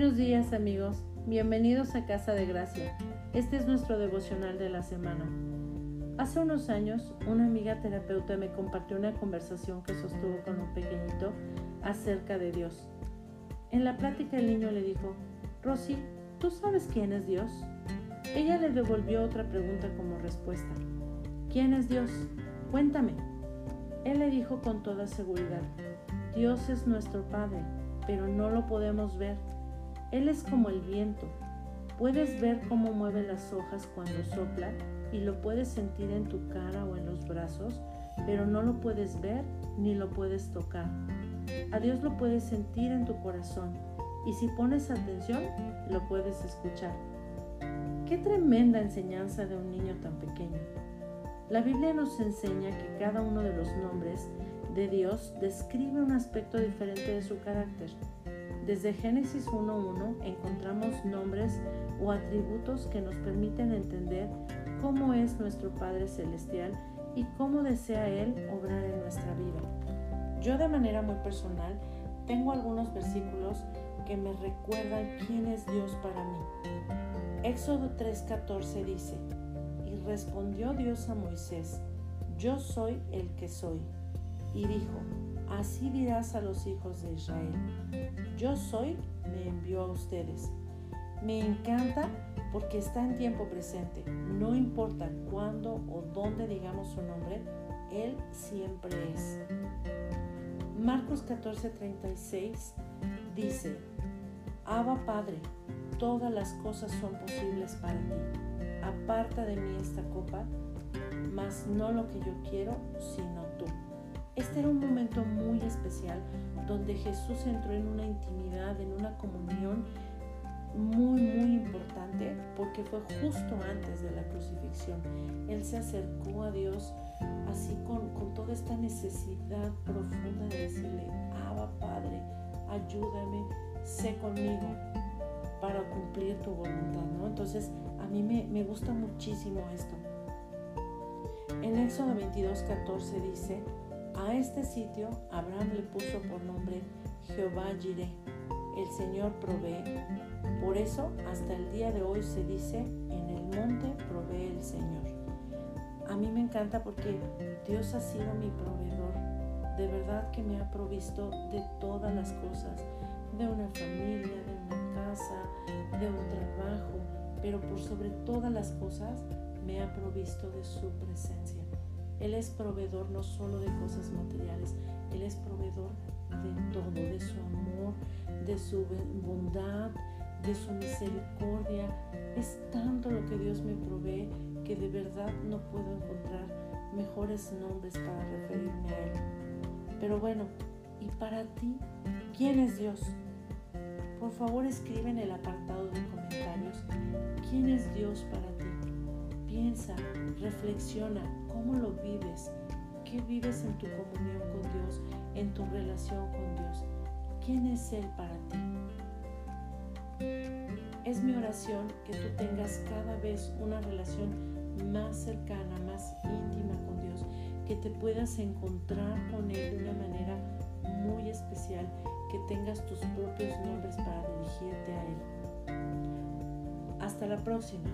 Buenos días amigos, bienvenidos a Casa de Gracia. Este es nuestro devocional de la semana. Hace unos años, una amiga terapeuta me compartió una conversación que sostuvo con un pequeñito acerca de Dios. En la plática el niño le dijo, Rosy, ¿tú sabes quién es Dios? Ella le devolvió otra pregunta como respuesta. ¿Quién es Dios? Cuéntame. Él le dijo con toda seguridad, Dios es nuestro Padre, pero no lo podemos ver él es como el viento. Puedes ver cómo mueve las hojas cuando sopla y lo puedes sentir en tu cara o en los brazos, pero no lo puedes ver ni lo puedes tocar. A Dios lo puedes sentir en tu corazón y si pones atención lo puedes escuchar. Qué tremenda enseñanza de un niño tan pequeño. La Biblia nos enseña que cada uno de los nombres de Dios describe un aspecto diferente de su carácter. Desde Génesis 1.1 encontramos nombres o atributos que nos permiten entender cómo es nuestro Padre Celestial y cómo desea Él obrar en nuestra vida. Yo de manera muy personal tengo algunos versículos que me recuerdan quién es Dios para mí. Éxodo 3:14 dice, y respondió Dios a Moisés, yo soy el que soy. Y dijo, Así dirás a los hijos de Israel, yo soy, me envió a ustedes. Me encanta porque está en tiempo presente. No importa cuándo o dónde digamos su nombre, Él siempre es. Marcos 14:36 dice, Abba Padre, todas las cosas son posibles para ti. Aparta de mí esta copa, mas no lo que yo quiero, sino. Este era un momento muy especial donde Jesús entró en una intimidad, en una comunión muy, muy importante porque fue justo antes de la crucifixión. Él se acercó a Dios así con, toda esta necesidad profunda de decirle, Abba Padre, ayúdame, sé conmigo para cumplir tu voluntad, ¿no? Entonces, a mí me, me gusta muchísimo esto. En Éxodo 22, 14 dice, a este sitio Abraham le puso por nombre Jehová Jireh, el Señor provee. Por eso hasta el día de hoy se dice, en el monte provee el Señor. A mí me encanta porque Dios ha sido mi proveedor. De verdad que me ha provisto de todas las cosas, de una familia, de una casa, de un trabajo, pero por sobre todas las cosas me ha provisto de su presencia. Él es proveedor no solo de cosas materiales, Él es proveedor de todo, de su amor, de su bondad, de su misericordia. Es tanto lo que Dios me provee que de verdad no puedo encontrar mejores nombres para referirme a Él. Pero bueno, ¿y para ti? ¿Quién es Dios? Por favor escribe en el apartado de comentarios, ¿quién es Dios para reflexiona, ¿cómo lo vives? ¿Qué vives en tu comunión con Dios, en tu relación con Dios? ¿Quién es Él para ti? Es mi oración que tú tengas cada vez una relación más cercana, más íntima con Dios, que te puedas encontrar con Él de una manera muy especial, que tengas tus propios nombres para dirigirte a Él. Hasta la próxima.